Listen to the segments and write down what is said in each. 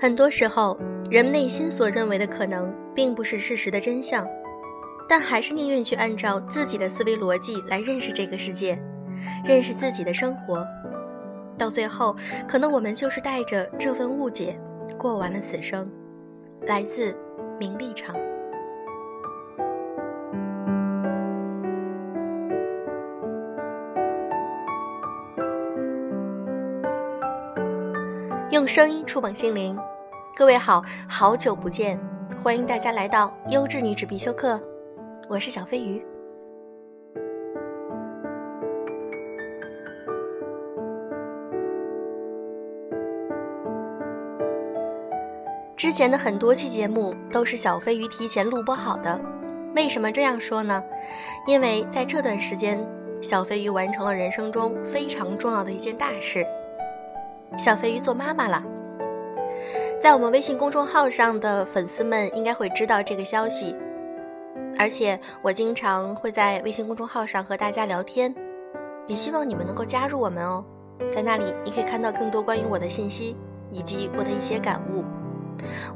很多时候，人们内心所认为的可能，并不是事实的真相，但还是宁愿去按照自己的思维逻辑来认识这个世界，认识自己的生活。到最后，可能我们就是带着这份误解，过完了此生。来自名利场。用声音触碰心灵，各位好，好久不见，欢迎大家来到优质女子必修课，我是小飞鱼。之前的很多期节目都是小飞鱼提前录播好的，为什么这样说呢？因为在这段时间，小飞鱼完成了人生中非常重要的一件大事。小飞鱼做妈妈了，在我们微信公众号上的粉丝们应该会知道这个消息，而且我经常会在微信公众号上和大家聊天，也希望你们能够加入我们哦，在那里你可以看到更多关于我的信息以及我的一些感悟。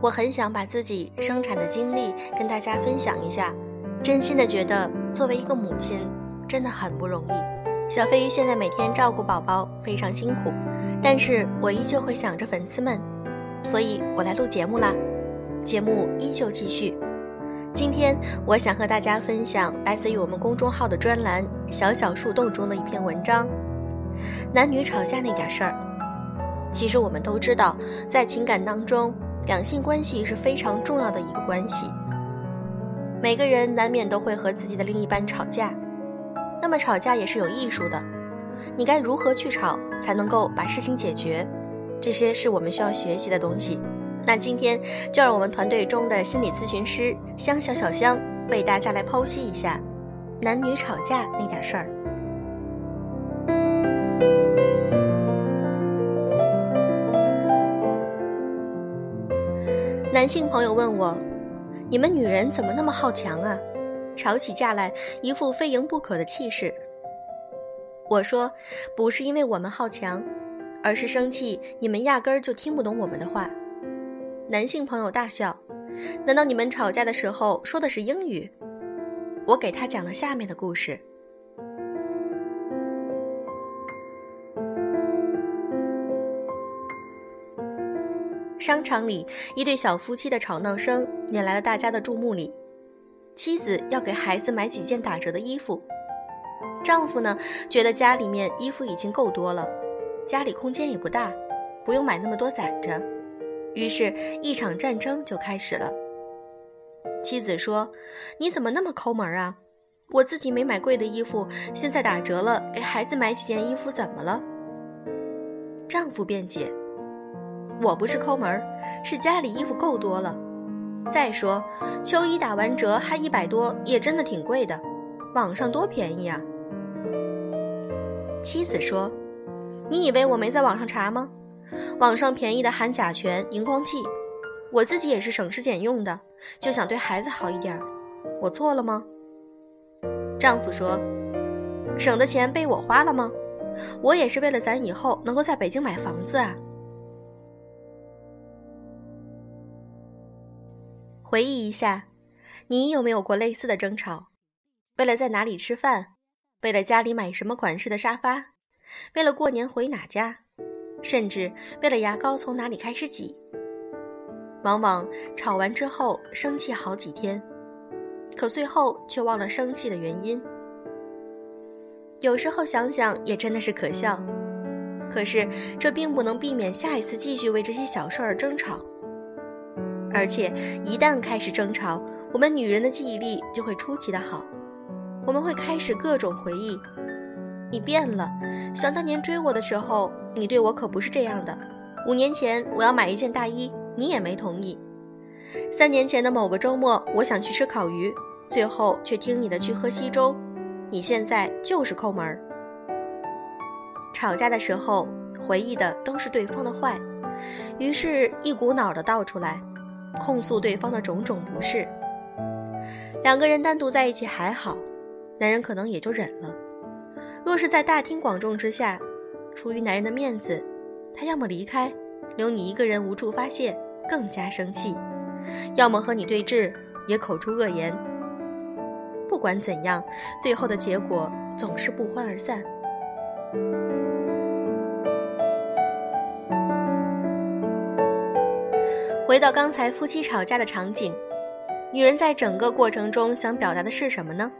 我很想把自己生产的经历跟大家分享一下，真心的觉得作为一个母亲真的很不容易。小飞鱼现在每天照顾宝宝非常辛苦。但是我依旧会想着粉丝们，所以我来录节目啦。节目依旧继续。今天我想和大家分享来自于我们公众号的专栏《小小树洞》中的一篇文章：男女吵架那点事儿。其实我们都知道，在情感当中，两性关系是非常重要的一个关系。每个人难免都会和自己的另一半吵架，那么吵架也是有艺术的。你该如何去吵才能够把事情解决？这些是我们需要学习的东西。那今天就让我们团队中的心理咨询师香小小香为大家来剖析一下男女吵架那点事儿。男性朋友问我：“你们女人怎么那么好强啊？吵起架来一副非赢不可的气势。”我说，不是因为我们好强，而是生气你们压根儿就听不懂我们的话。男性朋友大笑，难道你们吵架的时候说的是英语？我给他讲了下面的故事。商场里，一对小夫妻的吵闹声引来了大家的注目礼。妻子要给孩子买几件打折的衣服。丈夫呢，觉得家里面衣服已经够多了，家里空间也不大，不用买那么多攒着。于是，一场战争就开始了。妻子说：“你怎么那么抠门啊？我自己没买贵的衣服，现在打折了，给孩子买几件衣服怎么了？”丈夫辩解：“我不是抠门，是家里衣服够多了。再说，秋衣打完折还一百多，也真的挺贵的，网上多便宜啊。”妻子说：“你以为我没在网上查吗？网上便宜的含甲醛、荧光剂，我自己也是省吃俭用的，就想对孩子好一点。我错了吗？”丈夫说：“省的钱被我花了吗？我也是为了咱以后能够在北京买房子啊。”回忆一下，你有没有过类似的争吵？为了在哪里吃饭？为了家里买什么款式的沙发，为了过年回哪家，甚至为了牙膏从哪里开始挤，往往吵完之后生气好几天，可最后却忘了生气的原因。有时候想想也真的是可笑，可是这并不能避免下一次继续为这些小事儿争吵。而且一旦开始争吵，我们女人的记忆力就会出奇的好。我们会开始各种回忆，你变了。想当年追我的时候，你对我可不是这样的。五年前我要买一件大衣，你也没同意。三年前的某个周末，我想去吃烤鱼，最后却听你的去喝稀粥。你现在就是抠门儿。吵架的时候回忆的都是对方的坏，于是一股脑的倒出来，控诉对方的种种不是。两个人单独在一起还好。男人可能也就忍了。若是在大庭广众之下，出于男人的面子，他要么离开，留你一个人无处发泄；更加生气，要么和你对峙，也口出恶言。不管怎样，最后的结果总是不欢而散。回到刚才夫妻吵架的场景，女人在整个过程中想表达的是什么呢？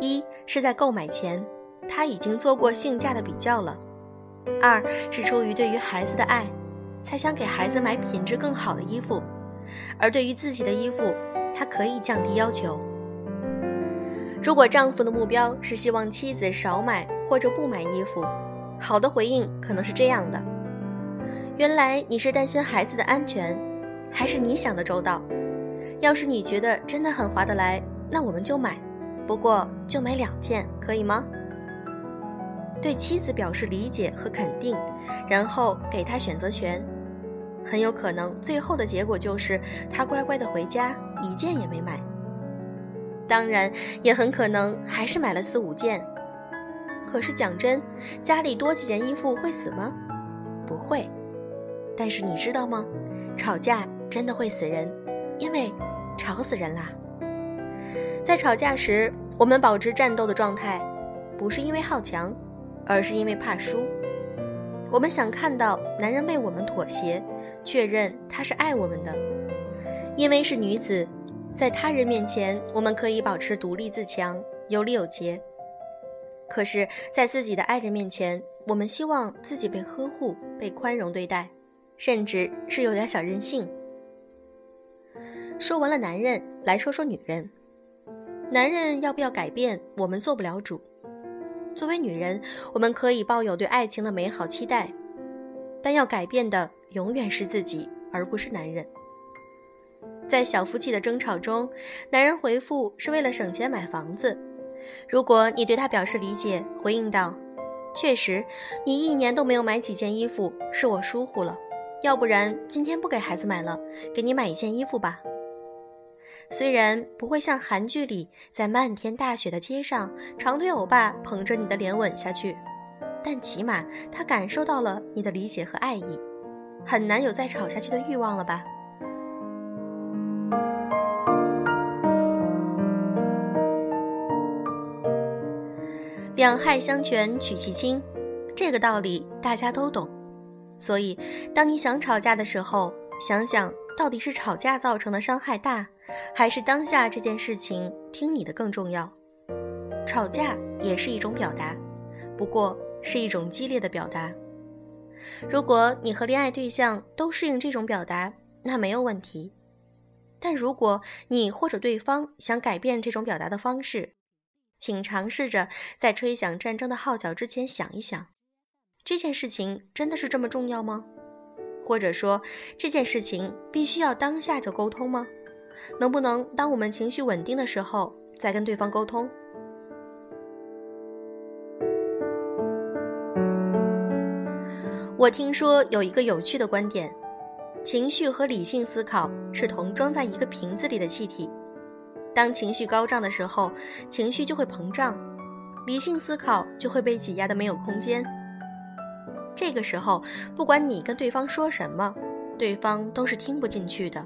一是在购买前，他已经做过性价的比较了；二是出于对于孩子的爱，才想给孩子买品质更好的衣服，而对于自己的衣服，他可以降低要求。如果丈夫的目标是希望妻子少买或者不买衣服，好的回应可能是这样的。原来你是担心孩子的安全，还是你想的周到？要是你觉得真的很划得来，那我们就买，不过就买两件，可以吗？对妻子表示理解和肯定，然后给她选择权，很有可能最后的结果就是他乖乖的回家，一件也没买。当然，也很可能还是买了四五件。可是讲真，家里多几件衣服会死吗？不会。但是你知道吗？吵架真的会死人，因为吵死人啦。在吵架时，我们保持战斗的状态，不是因为好强，而是因为怕输。我们想看到男人为我们妥协，确认他是爱我们的。因为是女子，在他人面前，我们可以保持独立自强，有礼有节。可是，在自己的爱人面前，我们希望自己被呵护、被宽容对待。甚至是有点小任性。说完了男人，来说说女人。男人要不要改变，我们做不了主。作为女人，我们可以抱有对爱情的美好期待，但要改变的永远是自己，而不是男人。在小夫妻的争吵中，男人回复是为了省钱买房子。如果你对他表示理解，回应道：“确实，你一年都没有买几件衣服，是我疏忽了。”要不然今天不给孩子买了，给你买一件衣服吧。虽然不会像韩剧里在漫天大雪的街上，长腿欧巴捧着你的脸吻下去，但起码他感受到了你的理解和爱意，很难有再吵下去的欲望了吧？两害相权取其轻，这个道理大家都懂。所以，当你想吵架的时候，想想到底是吵架造成的伤害大，还是当下这件事情听你的更重要？吵架也是一种表达，不过是一种激烈的表达。如果你和恋爱对象都适应这种表达，那没有问题。但如果你或者对方想改变这种表达的方式，请尝试着在吹响战争的号角之前想一想。这件事情真的是这么重要吗？或者说，这件事情必须要当下就沟通吗？能不能当我们情绪稳定的时候再跟对方沟通？我听说有一个有趣的观点：情绪和理性思考是同装在一个瓶子里的气体。当情绪高涨的时候，情绪就会膨胀，理性思考就会被挤压的没有空间。这个时候，不管你跟对方说什么，对方都是听不进去的。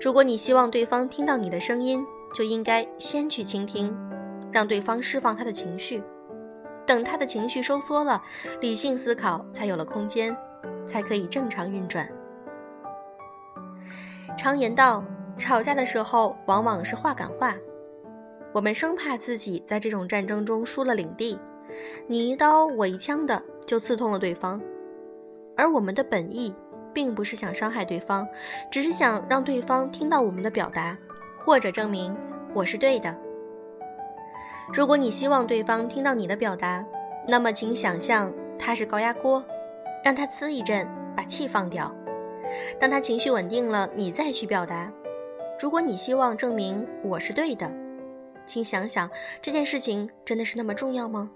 如果你希望对方听到你的声音，就应该先去倾听，让对方释放他的情绪。等他的情绪收缩了，理性思考才有了空间，才可以正常运转。常言道，吵架的时候往往是话赶话，我们生怕自己在这种战争中输了领地，你一刀我一枪的。就刺痛了对方，而我们的本意并不是想伤害对方，只是想让对方听到我们的表达，或者证明我是对的。如果你希望对方听到你的表达，那么请想象他是高压锅，让他呲一阵，把气放掉。当他情绪稳定了，你再去表达。如果你希望证明我是对的，请想想这件事情真的是那么重要吗？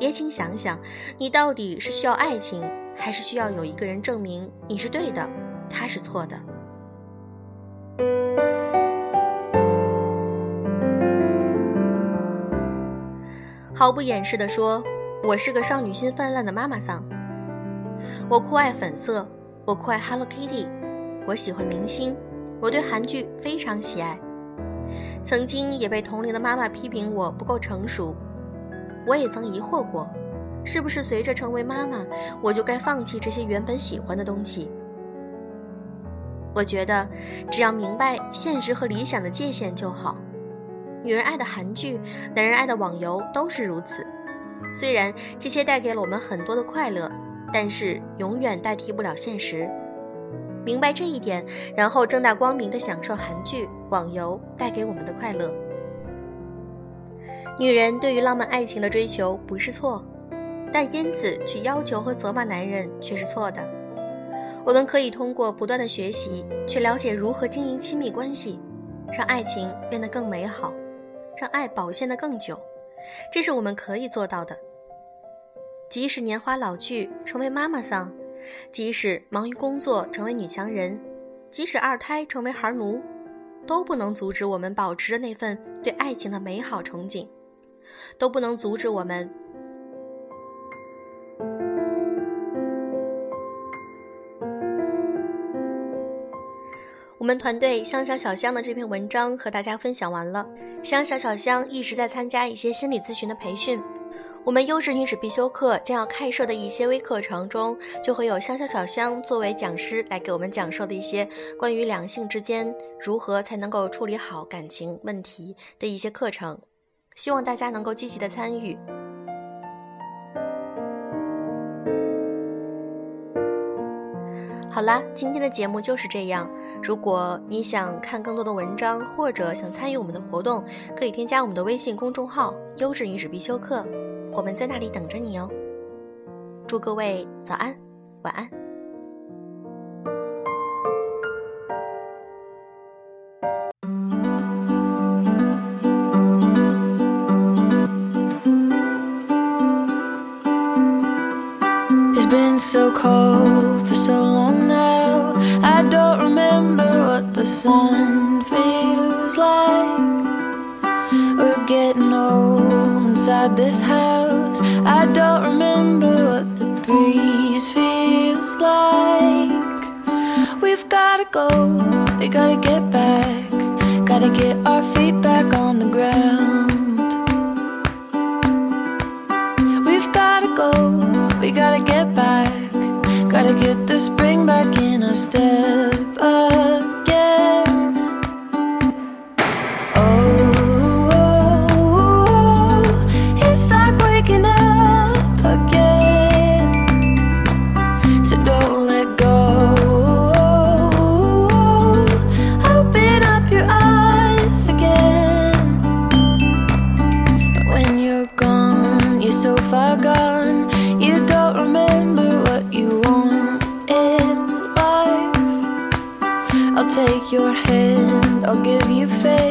也请想想，你到底是需要爱情，还是需要有一个人证明你是对的，他是错的？毫不掩饰地说，我是个少女心泛滥的妈妈桑。我酷爱粉色，我酷爱 Hello Kitty，我喜欢明星，我对韩剧非常喜爱。曾经也被同龄的妈妈批评我不够成熟，我也曾疑惑过，是不是随着成为妈妈，我就该放弃这些原本喜欢的东西？我觉得，只要明白现实和理想的界限就好。女人爱的韩剧，男人爱的网游都是如此。虽然这些带给了我们很多的快乐，但是永远代替不了现实。明白这一点，然后正大光明地享受韩剧、网游带给我们的快乐。女人对于浪漫爱情的追求不是错，但因此去要求和责骂男人却是错的。我们可以通过不断的学习，去了解如何经营亲密关系，让爱情变得更美好，让爱保鲜的更久，这是我们可以做到的。即使年华老去，成为妈妈桑，即使忙于工作成为女强人，即使二胎成为孩奴，都不能阻止我们保持着那份对爱情的美好憧憬，都不能阻止我们。我们团队香小小香的这篇文章和大家分享完了。香小小香一直在参加一些心理咨询的培训，我们优质女子必修课将要开设的一些微课程中，就会有香小小香作为讲师来给我们讲授的一些关于两性之间如何才能够处理好感情问题的一些课程，希望大家能够积极的参与。好啦，今天的节目就是这样。如果你想看更多的文章，或者想参与我们的活动，可以添加我们的微信公众号“优质女子必修课”，我们在那里等着你哦。祝各位早安，晚安。The sun feels like we're getting old inside this house. I don't remember what the breeze feels like. We've gotta go, we gotta get back, gotta get our feet back on the ground. We've gotta go, we gotta get gotta get the spring back in our step. I'll give you faith.